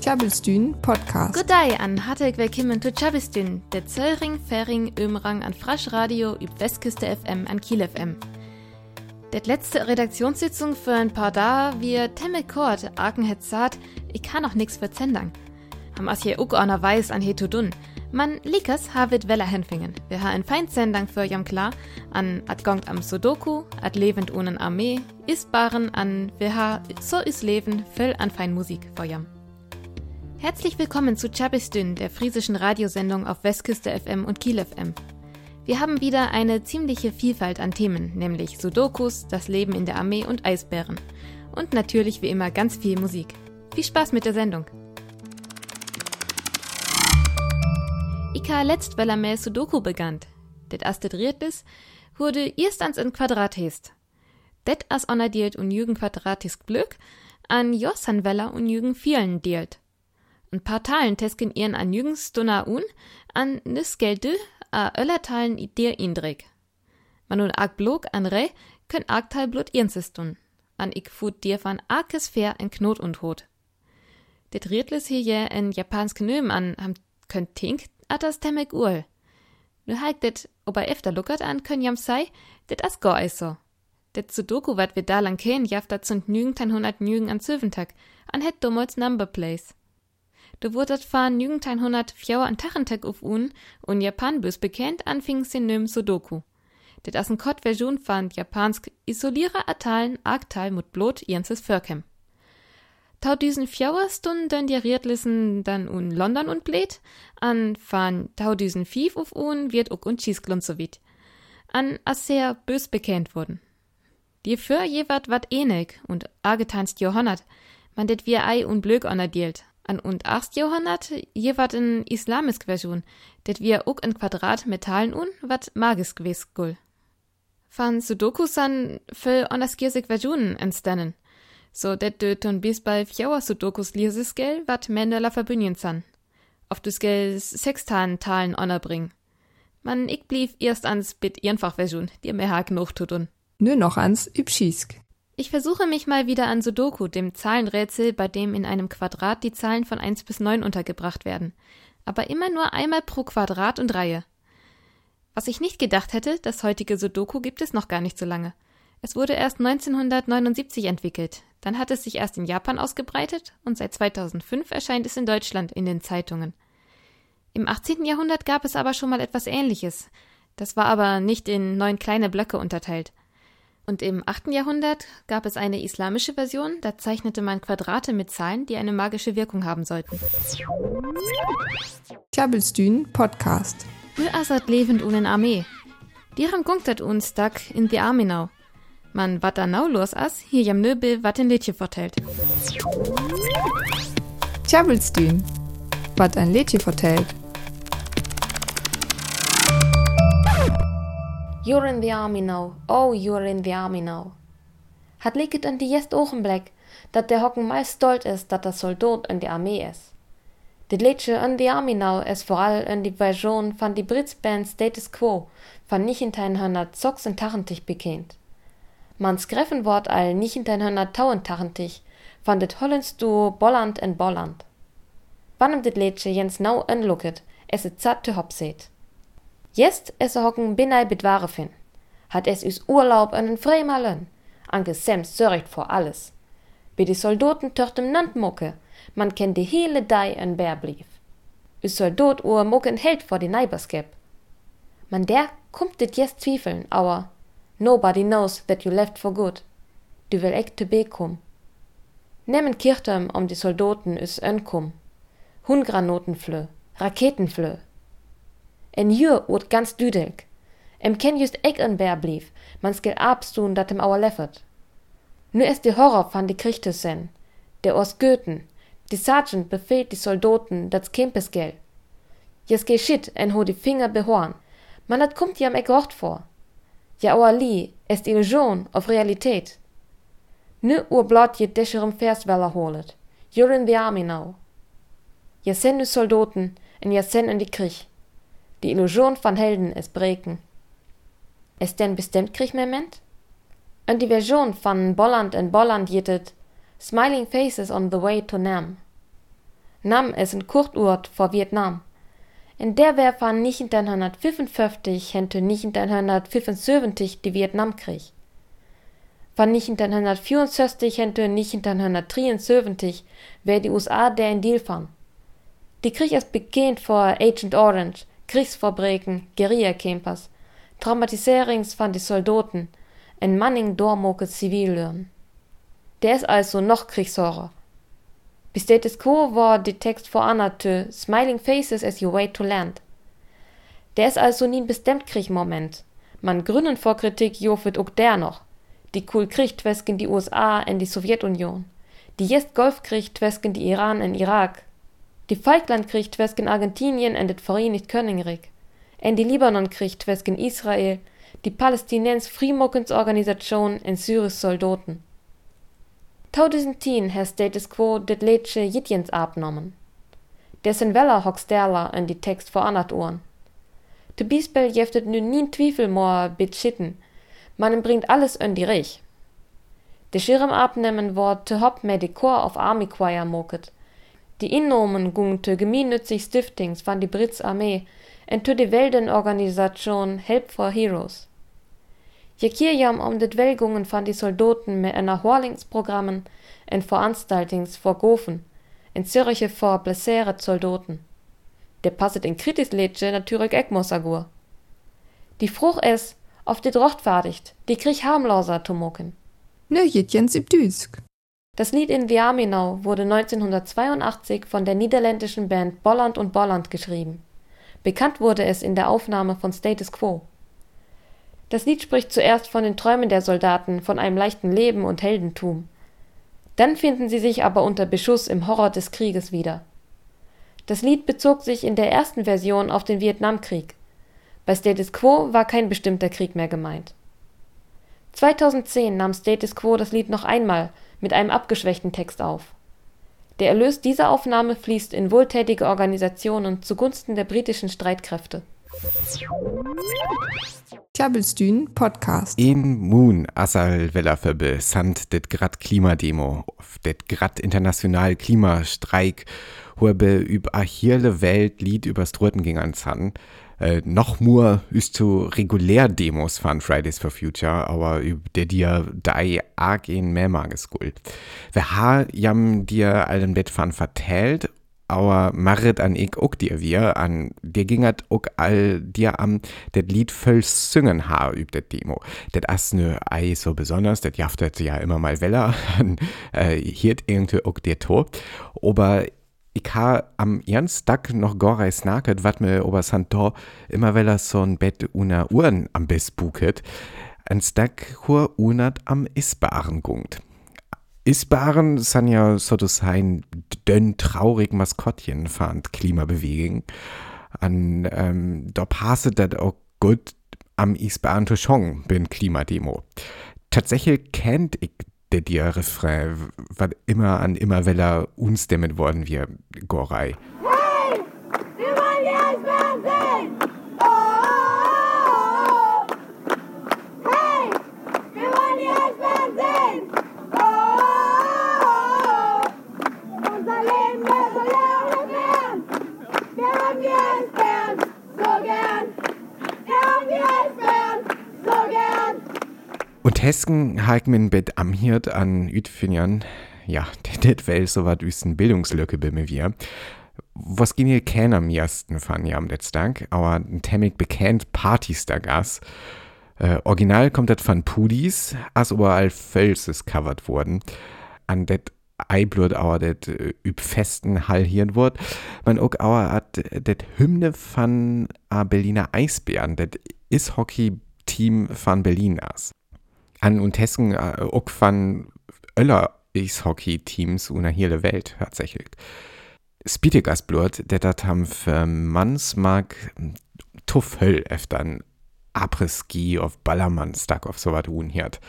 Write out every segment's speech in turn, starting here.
Tjabelstyn Podcast. Goddag an hartelig willkommen zu Tjabelstyn, der Zöllring, Färing, Ömrang an Frasch Radio üb Westküste FM an Kiel FM. Der letzte Redaktionssitzung für ein paar da, wir Temme Kort, Arken het sagt, ich kann noch nix für Zendang. Am as hier auch einer weiß an Hetodun. Man likas havet Weller hinfingen. Wir ha ein Feindsendang für jam klar an at gongt am Sudoku, at lebend ohne Armee, isbaren an wir ha so is Leben voll an fein Musik für jam. Herzlich willkommen zu Chabistün, der friesischen Radiosendung auf Westküste FM und Kiel FM. Wir haben wieder eine ziemliche Vielfalt an Themen, nämlich Sudokus, das Leben in der Armee und Eisbären. Und natürlich wie immer ganz viel Musik. Viel Spaß mit der Sendung! Ika letztweller mehr Sudoku begann. Det erste Drittes wurde erstens in Quadrat hest. Det as onadiert und Jürgen Quadratis Glück an Jossan Weller und Jürgen vielen dielt. Ein paar Talen tesken ihren an Jürgen Stunna un, an nis Gelde a Öllertalen der indreg. Man nun arg blog an Re, könnt arg Teil blut ihrens tun. An ik fut dir van arkes fair in Knot und Hot. Det Riedles hier je in japansk Nöm an, ham könnt tink, at das temek ul. Nu halt det, ob er efter luckert an, könnt jam sei, det as go so. Det Sudoku wat wir da lang ken, jaft dat zund nügend ein hundert nügen an Zöventag, an het dummels Number Place. Du wurdet fahren nügend ein hundert fjauer an Tachentag auf un, und Japan büs bekennt anfing sin nüm Sudoku. Det as en kort Version fand japansk isoliere Atalen argteil mut blot jenses Förkem. Tau diesen fjauer Stunden die Riedlissen dann un London und blät, an fahren tau diesen Fief auf un wird ook und Schießglund so wit. An as sehr bös bekennt wurden. Die für jewat wat enig und argetanzt Johonnert, man det wir ei und blög onerdielt, an und 8. Jahrhundert je wat in islamisk Version, det wir ook in Quadrat Metallen un wat magisk gewes gull. Van Sudokus an für onaskirsik Versionen entstanden. So det döt und bis bei fjauer Sudokus lieses gel wat Mendela verbünjen san. Auf des gel sextan Talen onerbring. Man ik blieb erst ans bit einfach Version, die mir ha genug tut un. Nö noch ans Übschisk. Ich versuche mich mal wieder an Sudoku, dem Zahlenrätsel, bei dem in einem Quadrat die Zahlen von 1 bis 9 untergebracht werden. Aber immer nur einmal pro Quadrat und Reihe. Was ich nicht gedacht hätte, das heutige Sudoku gibt es noch gar nicht so lange. Es wurde erst 1979 entwickelt. Dann hat es sich erst in Japan ausgebreitet und seit 2005 erscheint es in Deutschland in den Zeitungen. Im 18. Jahrhundert gab es aber schon mal etwas Ähnliches. Das war aber nicht in neun kleine Blöcke unterteilt. Und im 8. Jahrhundert gab es eine islamische Version, da zeichnete man Quadrate mit Zahlen, die eine magische Wirkung haben sollten. Tjabelstyn Podcast. Hur asat lebend ohne Armee. Die haben gunktet uns dag in die Arminau. Man wat da nau los as, hier jam Nöbel wat in Lädje vertellt. Tjabelstyn. Wat ein Lädje vertellt. You're in the army now. Oh, you're in the army now. Hat liket an die jest ogenblik dat der Hocken meist stolz ist, dat der Soldat in die Armee ist. Dit Liedje in the army now ist vor allem in die Version von die Britsband Status Quo von 1986 bekannt. Man Wort all 1982 von dit Hollands Duo Bolland en Bolland. Wann dit Liedje jens now inlooket, es is zat te hopseet. Jest es hocken binnei bedware fin. Hat es us Urlaub an den Fremalen. Anke Sam sörgt vor alles. Bi die Soldaten töchtem Nant mucke, man kennt die hele Dei en Bär blieb. Us Soldat ur mucken Held vor die Neighborskep. Man der kummt dit jest zwiefeln, aber nobody knows that you left for good. Du will echt te bekum. Nemmen Kirchtem um die Soldaten us önkum. Hungranotenflö, Raketenflö, En jur wordt ganz duidelijk. Em ken just ek een bär blief, man skil abstun dat em auer leffert. Nu is de horror van de Krichtussen, der aus Goethen, die Sergeant befehlt die Soldaten dat Kempes gel. Jes ge shit en ho die Finger behorn, man dat kommt jam ek rocht vor. Ja auer li, ist Illusion auf Realität. Nu ur blot je discherem Versweller holet. You're in the army now. Je sen Soldaten en je sen in die Krieg. Die Illusion von Helden ist breken. Ist denn bestimmt Kriegmoment? Und die Version von Bolland in Bolland jittet, Smiling Faces on the Way to Nam. Nam ist ein Kurtort vor Vietnam. In der wär von 1955 hente 1975 die Vietnamkrieg. Von 1964 hente 1973 wär die USA der in Deal fan. Die Krieg ist bekannt vor Agent Orange, Kriegsfabriken, Guerilla-Campers, Traumatiserings von die Soldaten, en Manning dormoke Zivillören. Der ist also noch Kriegshorror. Bis Status Quo war die Text vor Anatö, Smiling Faces as you wait to land. Der ist also nie ein bestimmt Krieg-Moment. Man gründen vor Kritik jofet ook der noch. Die cool Krieg twesken die USA in die Sowjetunion. Die jetzt Golfkrieg twesken die Iran in Irak. Die Falklandkrieg twesken Argentinien in det Vereinigt Königreich. En die Libanonkrieg twesken Israel, die Palästinens Friemokensorganisation in Syris Soldaten. 2010 has status quo dit leedje jitjens abnommen. Dessen Weller hoks derla in die Text vor anat ohren. De Bispel jeftet nu nien Twiefel more bit schitten, man bringt alles in die Rich. De Schirm abnehmen wort te hop med de Chor of Army Choir moket. Die Innomen gung te gemeinnützig Stiftings van die Brits Armee en te de Weldenorganisation Help for Heroes. Je kirjam om dit Welgungen van die Soldaten mit einer Horlingsprogrammen en Veranstaltings vor Gofen, in Zürich vor blessere Soldaten. Der passet in Kritislädje natürlich Eckmosagur. Die Frucht es, auf dit Rochtfertigt, die krieg harmloser tumoken. Jitjens im Düsk. Das Lied in Now wurde 1982 von der niederländischen Band Bolland und Bolland geschrieben. Bekannt wurde es in der Aufnahme von Status Quo. Das Lied spricht zuerst von den Träumen der Soldaten, von einem leichten Leben und Heldentum. Dann finden sie sich aber unter Beschuss im Horror des Krieges wieder. Das Lied bezog sich in der ersten Version auf den Vietnamkrieg. Bei Status Quo war kein bestimmter Krieg mehr gemeint. 2010 nahm Status Quo das Lied noch einmal mit einem abgeschwächten Text auf. Der Erlös dieser Aufnahme fließt in wohltätige Organisationen zugunsten der britischen Streitkräfte. Klabbelstühn Podcast. In Moon Asal Wellerföbe sant det grad Klimademo, det grad international Klimastreik, hobe üb a hirle Welt Lied übers Droten ging an Zan. Äh, noch nur ist zu regulär Demos von Fridays for Future, aber über der dir dei arg in mehrmages Guld. Wer ha jam dir allen Bett von vertellt aber Marit an ich auch dir wir an dir ginget auch all dir am det Lied voll singen ha üb det Demo. Det as ne ei so besonders, det jaftet ja immer mal weller an äh, hiert irgendwie auch dir to. Aber ich ha am ernst Tag noch gorei snaket, wat mir ober Santor immer weller so ein Bett una Uhren am Biss buket. Ein Stack hur unat am Isbaren gungt. Isbaren sind ja sozusagen dünn traurig Maskottchen fand Klimabewegung. An ähm, da passet das auch gut am Isbaren Tuschong bin Klimademo. Tatsächlich kennt ich der dir Refrain, was immer an immer weller uns damit worden wir Gorei. Hesken hakt min Bett am Hirt an Üdfinjern, ja, det well so wat üsten Bildungslücke bimme wir. Was ging hier keiner am ersten fan ja am letztag, aber ein temmig bekannt Partys da Gas. Äh, original kommt das von Pudis, as überall Fölses covered worden. An det Eiblut aber det äh, üb festen Hall hier wort. Man auch aber hat det Hymne von a Berliner Eisbären, det Ishockey-Team von Berlin as an und Hessen äh, auch von Öller Eishockey-Teams una hele Welt tatsächlich. Spietegas Blut, der dat haben für Mannsmark tuff Höll öftern Après-Ski auf Ballermann-Stack auf so was tun hiert.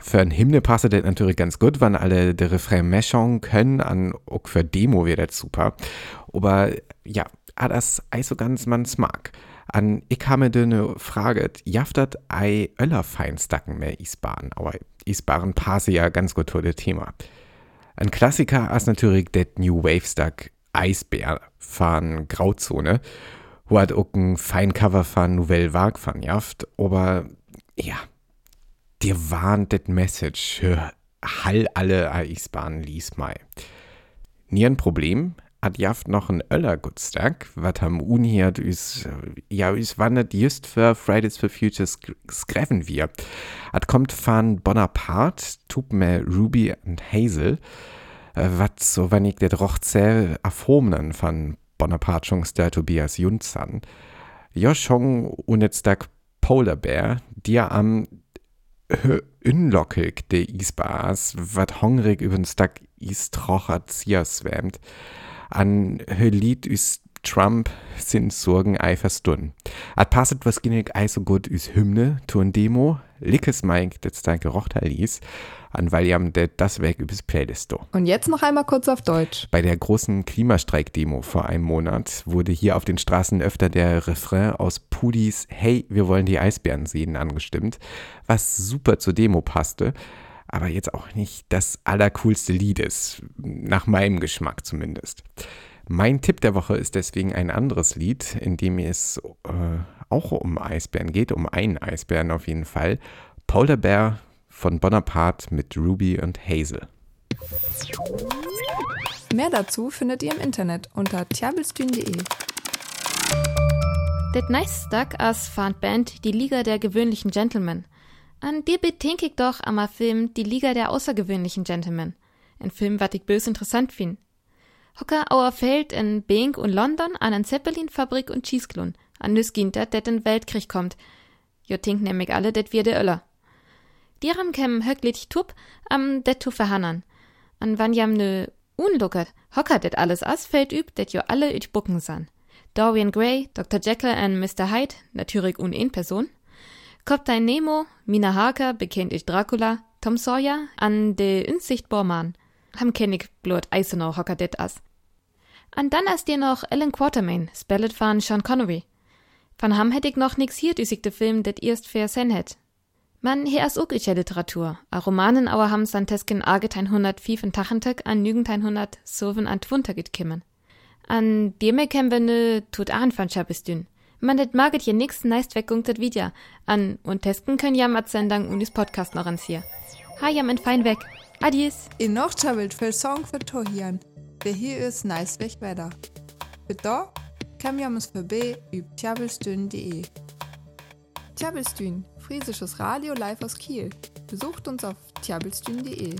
Für ein Hymne passt das natürlich ganz gut, wenn alle der Refrain meschen können, an auch für Demo wäre das super. Aber ja, das also ganz man's mag. An ich habe eine Frage, jaftet ei Öller Feinstacken mehr Isbahn, aber Isbahn passe ja ganz gut zu dem Thema. Ein Klassiker ist natürlich der New Wave Stack Eisbär von Grauzone, wo hat auch ein fein Cover von Nouvelle Vague von jaft, aber ja, dir warnt das Message für Hall alle Eisbahnen lies mal. Nie ein Problem, hat jaft noch ein Öller Gutstag, wat am Uni hat üs, ja, üs wandert just für Fridays for Future skreven wir. Hat kommt von Bonaparte, tut mir Ruby und Hazel, äh, wat so wenn ich det rochzell erformnen von Bonaparte schon der Tobias Junzan. Jo schon unetztag Polar Bear, die am unlockig de Isbars, wat hungrig übern Stag Istrocher swämt an Lied üs Trump sind Sorgen eiferstun. At passet was ginnig ei so gut üs Hymne, tun Demo, lickes Mike, das da gerocht ließ, an weil jam det das weg übers Playlisto. Und jetzt noch einmal kurz auf Deutsch. Bei der großen Klimastreik-Demo vor einem Monat wurde hier auf den Straßen öfter der Refrain aus Pudis Hey, wir wollen die Eisbären sehen angestimmt, was super zur Demo passte aber jetzt auch nicht das allercoolste Lied ist, nach meinem Geschmack zumindest. Mein Tipp der Woche ist deswegen ein anderes Lied, in dem es äh, auch um Eisbären geht, um einen Eisbären auf jeden Fall. Polar Bear von Bonaparte mit Ruby und Hazel. Mehr dazu findet ihr im Internet unter tjabelstün.de. Det Neistag as fand Band die Liga der gewöhnlichen Gentlemen. An dir bedenk ich doch am Film Die Liga der außergewöhnlichen Gentlemen. Ein Film, wat ich bös interessant find. Hocker auer Feld in Bink und London an en Zeppelin-Fabrik und Schießklun. An nüs ginter, det in Weltkrieg kommt. Jo tink nämlich alle, det wir de Öller. Dieram kem höcklich tup am det tu verhannern. An wann jam ne unluckert, hocker det alles as fällt üb, det jo alle üt bucken san. Dorian Gray, Dr. Jekyll und Mr. Hyde, natürlich un ein Person. Kaptein Nemo, Mina Harker, bekennt ich Dracula, Tom Sawyer an de unsichtbar Mann. Ham kenn ich blut Eisenau hocker det as. An dann as dir noch Ellen Quatermain, spellet van Sean Connery. Van ham hätt ich noch nix hier üsig de Film, det erst fair sen hätt. Man hier as ook Literatur. A Romanen auer ham santesken argetein hundert fiefen Tachentag an nügentein hundert soven an twunter kimmen. An me kem wir ne tut an van Schabestün. Man det maget je nix neist weggunktet wieder. An und testen können ja mat sendang unis Podcast noch ans hier. Ha jam en fein weg. Adies. In noch tjabelt für Song für Tohian. Der hier ist nice weg weiter. Bitte kam jamus für B üb tjabelstün.de. Tjabelstün, friesisches Radio live aus Kiel. Besucht uns auf tjabelstün.de.